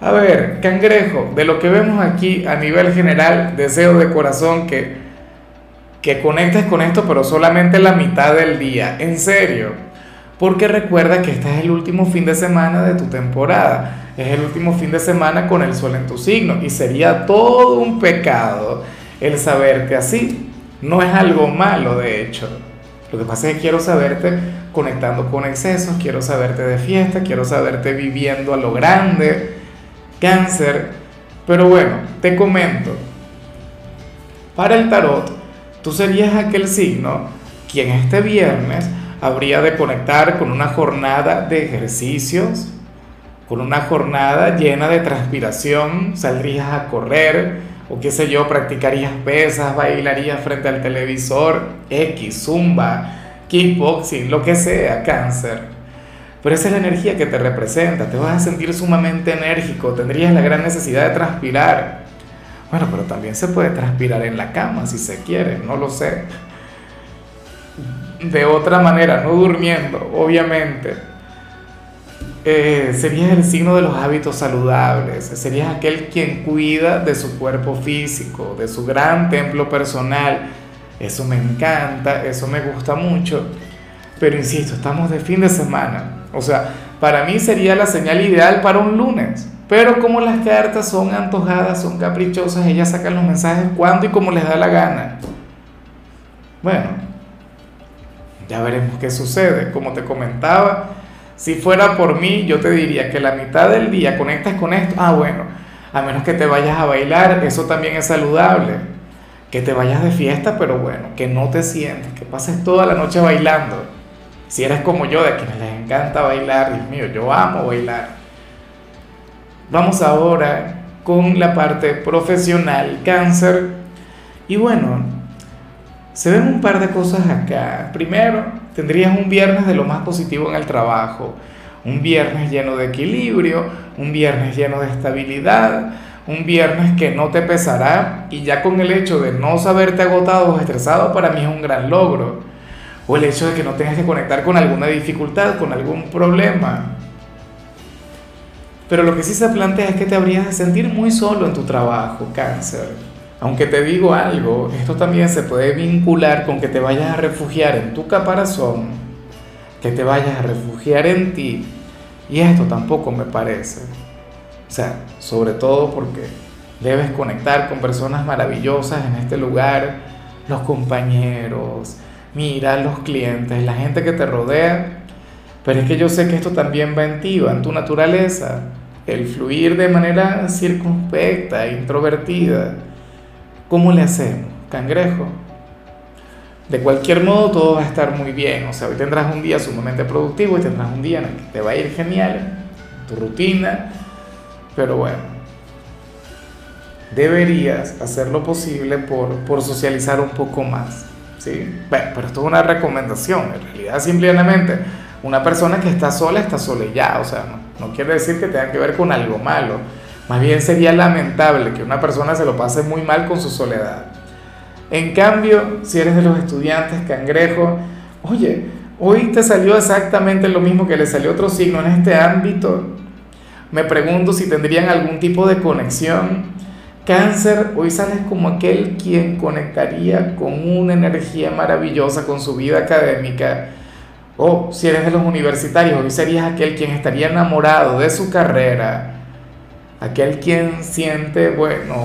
A ver, cangrejo, de lo que vemos aquí a nivel general, deseo de corazón que, que conectes con esto, pero solamente la mitad del día, en serio. Porque recuerda que este es el último fin de semana de tu temporada, es el último fin de semana con el sol en tu signo y sería todo un pecado el saberte así. No es algo malo, de hecho. Lo que pasa es que quiero saberte conectando con excesos, quiero saberte de fiesta, quiero saberte viviendo a lo grande cáncer. Pero bueno, te comento. Para el tarot, tú serías aquel signo quien este viernes habría de conectar con una jornada de ejercicios, con una jornada llena de transpiración, saldrías a correr, o qué sé yo, practicarías pesas, bailarías frente al televisor, X, zumba, kickboxing, lo que sea, cáncer. Pero esa es la energía que te representa, te vas a sentir sumamente enérgico, tendrías la gran necesidad de transpirar. Bueno, pero también se puede transpirar en la cama si se quiere, no lo sé. De otra manera, no durmiendo, obviamente. Eh, serías el signo de los hábitos saludables, serías aquel quien cuida de su cuerpo físico, de su gran templo personal. Eso me encanta, eso me gusta mucho. Pero insisto, estamos de fin de semana. O sea, para mí sería la señal ideal para un lunes. Pero como las cartas son antojadas, son caprichosas, ellas sacan los mensajes cuando y como les da la gana. Bueno, ya veremos qué sucede. Como te comentaba, si fuera por mí, yo te diría que la mitad del día conectas con esto. Ah, bueno, a menos que te vayas a bailar, eso también es saludable. Que te vayas de fiesta, pero bueno, que no te sientes, que pases toda la noche bailando si eres como yo, de quienes les encanta bailar, Dios mío, yo amo bailar. Vamos ahora con la parte profesional, cáncer. Y bueno, se ven un par de cosas acá. Primero, tendrías un viernes de lo más positivo en el trabajo. Un viernes lleno de equilibrio, un viernes lleno de estabilidad, un viernes que no te pesará y ya con el hecho de no saberte agotado o estresado para mí es un gran logro o el hecho de que no tengas que conectar con alguna dificultad, con algún problema. Pero lo que sí se plantea es que te habrías de sentir muy solo en tu trabajo, cáncer. Aunque te digo algo, esto también se puede vincular con que te vayas a refugiar en tu caparazón, que te vayas a refugiar en ti, y esto tampoco me parece. O sea, sobre todo porque debes conectar con personas maravillosas en este lugar, los compañeros, mira los clientes, la gente que te rodea, pero es que yo sé que esto también va en ti, va en tu naturaleza, el fluir de manera circunspecta, introvertida. ¿Cómo le hacemos, cangrejo? De cualquier modo todo va a estar muy bien, o sea, hoy tendrás un día sumamente productivo y tendrás un día en el que te va a ir genial, tu rutina, pero bueno, deberías hacer lo posible por, por socializar un poco más. ¿Sí? Bueno, pero esto es una recomendación, en realidad simplemente una persona que está sola está sola ya, o sea, no, no quiere decir que tenga que ver con algo malo, más bien sería lamentable que una persona se lo pase muy mal con su soledad. En cambio, si eres de los estudiantes cangrejo, oye, hoy te salió exactamente lo mismo que le salió otro signo en este ámbito. Me pregunto si tendrían algún tipo de conexión Cáncer, hoy sales como aquel quien conectaría con una energía maravillosa con su vida académica. O si eres de los universitarios, hoy serías aquel quien estaría enamorado de su carrera. Aquel quien siente, bueno,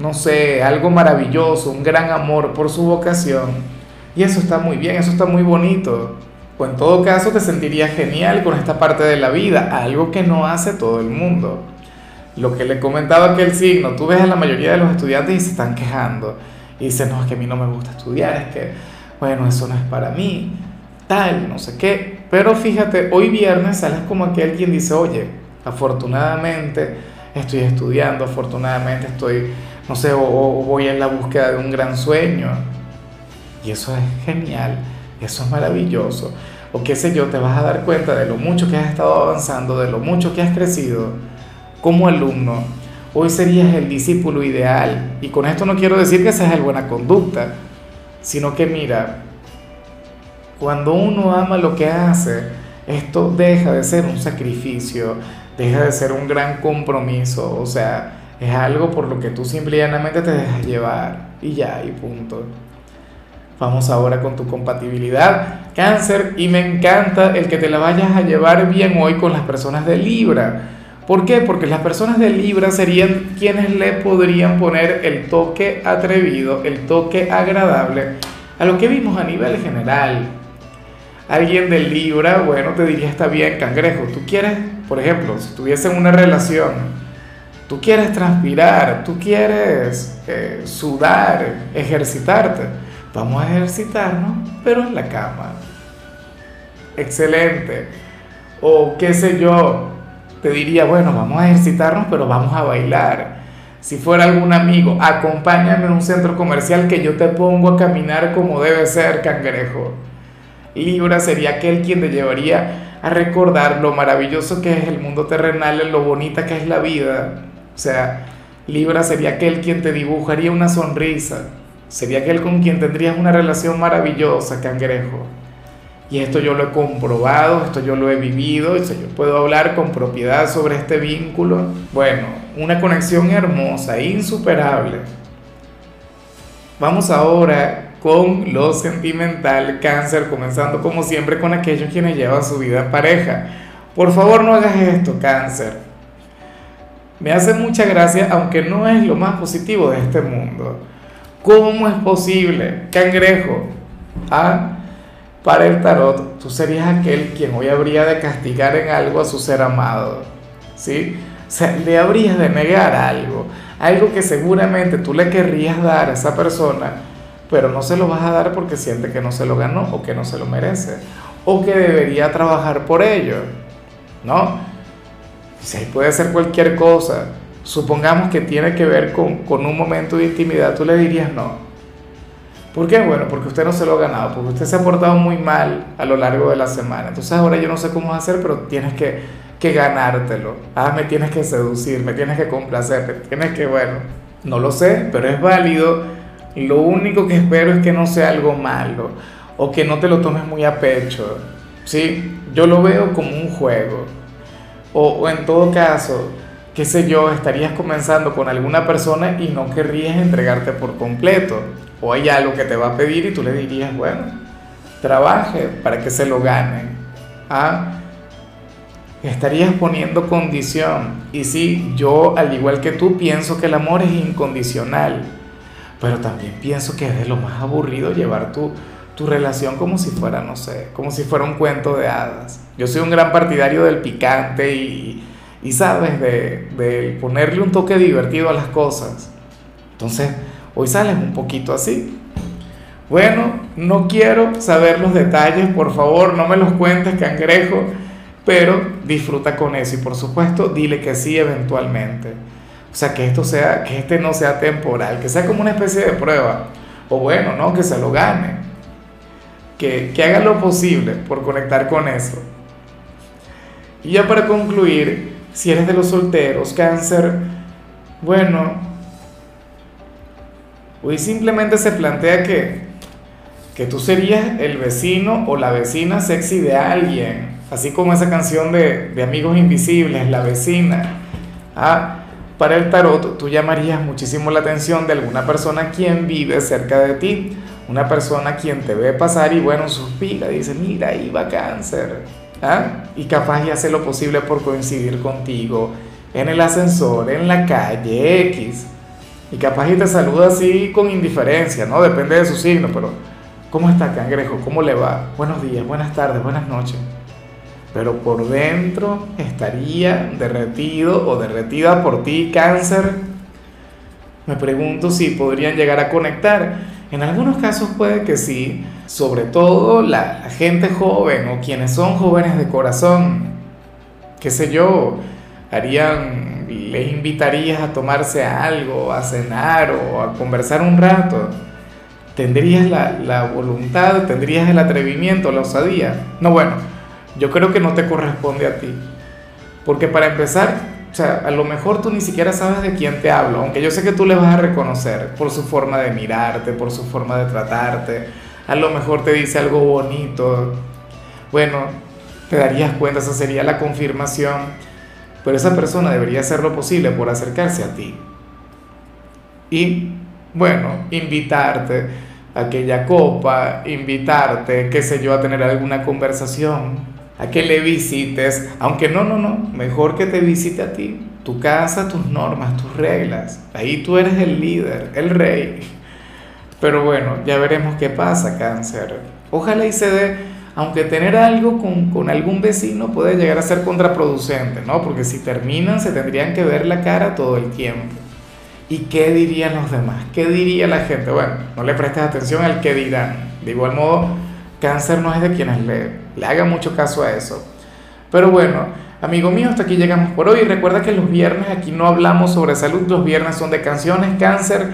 no sé, algo maravilloso, un gran amor por su vocación. Y eso está muy bien, eso está muy bonito. O en todo caso te sentirías genial con esta parte de la vida, algo que no hace todo el mundo lo que le comentaba aquel signo, tú ves a la mayoría de los estudiantes y se están quejando. Y dicen, no, es que a mí no me gusta estudiar, es que, bueno, eso no es para mí, tal, no sé qué. Pero fíjate, hoy viernes sales como aquel quien dice, oye, afortunadamente estoy estudiando, afortunadamente estoy, no sé, o, o voy en la búsqueda de un gran sueño. Y eso es genial, eso es maravilloso. O qué sé yo, te vas a dar cuenta de lo mucho que has estado avanzando, de lo mucho que has crecido como alumno. Hoy serías el discípulo ideal. Y con esto no quiero decir que seas el buena conducta, sino que mira, cuando uno ama lo que hace, esto deja de ser un sacrificio, deja de ser un gran compromiso, o sea, es algo por lo que tú simplemente te dejas llevar y ya, y punto. Vamos ahora con tu compatibilidad, cáncer, y me encanta el que te la vayas a llevar bien hoy con las personas de Libra. ¿Por qué? Porque las personas de Libra serían quienes le podrían poner el toque atrevido, el toque agradable a lo que vimos a nivel general alguien de Libra, bueno, te diría, está bien, cangrejo, tú quieres, por ejemplo, si tuviesen una relación, tú quieres transpirar, tú quieres eh, sudar, ejercitarte, vamos a ejercitarnos, pero en la cama. Excelente. O qué sé yo, te diría, bueno, vamos a ejercitarnos, pero vamos a bailar. Si fuera algún amigo, acompáñame a un centro comercial que yo te pongo a caminar como debe ser, cangrejo Libra sería aquel quien te llevaría a recordar lo maravilloso que es el mundo terrenal, lo bonita que es la vida. O sea, Libra sería aquel quien te dibujaría una sonrisa, sería aquel con quien tendrías una relación maravillosa, cangrejo. Y esto yo lo he comprobado, esto yo lo he vivido, yo puedo hablar con propiedad sobre este vínculo. Bueno, una conexión hermosa, insuperable. Vamos ahora con lo sentimental, cáncer, comenzando como siempre con aquellos quienes llevan su vida en pareja. Por favor no hagas esto, cáncer. Me hace mucha gracia, aunque no es lo más positivo de este mundo. ¿Cómo es posible, cangrejo? Ah, para el tarot, tú serías aquel quien hoy habría de castigar en algo a su ser amado. ¿Sí? O sea, le habrías de negar algo, algo que seguramente tú le querrías dar a esa persona pero no se lo vas a dar porque siente que no se lo ganó o que no se lo merece o que debería trabajar por ello, ¿no? Si puede ser cualquier cosa, supongamos que tiene que ver con, con un momento de intimidad, tú le dirías no. ¿Por qué? Bueno, porque usted no se lo ha ganado, porque usted se ha portado muy mal a lo largo de la semana. Entonces ahora yo no sé cómo hacer, pero tienes que, que ganártelo. Ah, me tienes que seducir, me tienes que complacer, tienes que, bueno, no lo sé, pero es válido lo único que espero es que no sea algo malo o que no te lo tomes muy a pecho. ¿sí? Yo lo veo como un juego. O, en todo caso, qué sé yo, estarías comenzando con alguna persona y no querrías entregarte por completo. O hay algo que te va a pedir y tú le dirías, bueno, trabaje para que se lo gane. ¿Ah? Estarías poniendo condición. Y sí, yo, al igual que tú, pienso que el amor es incondicional pero también pienso que es de lo más aburrido llevar tu, tu relación como si fuera, no sé, como si fuera un cuento de hadas. Yo soy un gran partidario del picante y, y sabes, de, de ponerle un toque divertido a las cosas. Entonces, hoy sales un poquito así. Bueno, no quiero saber los detalles, por favor, no me los cuentes, cangrejo, pero disfruta con eso y por supuesto dile que sí eventualmente. O sea, que esto sea, que este no sea temporal, que sea como una especie de prueba. O bueno, ¿no? Que se lo gane. Que, que haga lo posible por conectar con eso. Y ya para concluir, si eres de los solteros, cáncer, bueno, hoy simplemente se plantea que, que tú serías el vecino o la vecina sexy de alguien, así como esa canción de, de Amigos Invisibles, la vecina. Ah, para el tarot, tú llamarías muchísimo la atención de alguna persona quien vive cerca de ti, una persona quien te ve pasar y bueno, suspira, dice, mira, ahí va cáncer, ¿ah? y capaz y hace lo posible por coincidir contigo en el ascensor, en la calle X, y capaz y te saluda así con indiferencia, ¿no? Depende de su signo, pero ¿cómo está cangrejo? ¿Cómo le va? Buenos días, buenas tardes, buenas noches pero por dentro estaría derretido o derretida por ti, cáncer. Me pregunto si podrían llegar a conectar. En algunos casos puede que sí, sobre todo la, gente joven o quienes son jóvenes de corazón, qué sé yo, harían, les invitarías a tomarse algo, a cenar o a conversar un rato. ¿Tendrías la, la voluntad, tendrías el atrevimiento, la osadía? No, bueno, yo creo que no te corresponde a ti. Porque para empezar, o sea, a lo mejor tú ni siquiera sabes de quién te hablo, aunque yo sé que tú le vas a reconocer por su forma de mirarte, por su forma de tratarte. A lo mejor te dice algo bonito. Bueno, te darías cuenta, esa sería la confirmación. Pero esa persona debería hacer lo posible por acercarse a ti. Y, bueno, invitarte a aquella copa, invitarte, qué sé yo, a tener alguna conversación a que le visites, aunque no, no, no, mejor que te visite a ti, tu casa, tus normas, tus reglas. Ahí tú eres el líder, el rey. Pero bueno, ya veremos qué pasa, cáncer. Ojalá y se dé, aunque tener algo con, con algún vecino puede llegar a ser contraproducente, ¿no? Porque si terminan se tendrían que ver la cara todo el tiempo. ¿Y qué dirían los demás? ¿Qué diría la gente? Bueno, no le prestes atención al qué dirán. De igual modo, cáncer no es de quienes le le haga mucho caso a eso. Pero bueno, amigo mío, hasta aquí llegamos por hoy. Recuerda que los viernes aquí no hablamos sobre salud, los viernes son de canciones, cáncer.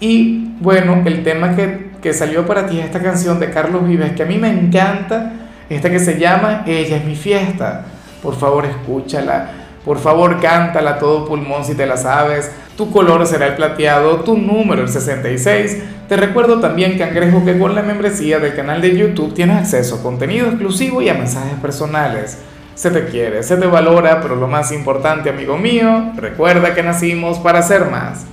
Y bueno, el tema que, que salió para ti es esta canción de Carlos Vives, que a mí me encanta, esta que se llama Ella es mi fiesta. Por favor, escúchala. Por favor, cántala a todo pulmón si te la sabes. Tu color será el plateado, tu número el 66. Te recuerdo también, cangrejo, que con la membresía del canal de YouTube tienes acceso a contenido exclusivo y a mensajes personales. Se te quiere, se te valora, pero lo más importante, amigo mío, recuerda que nacimos para ser más.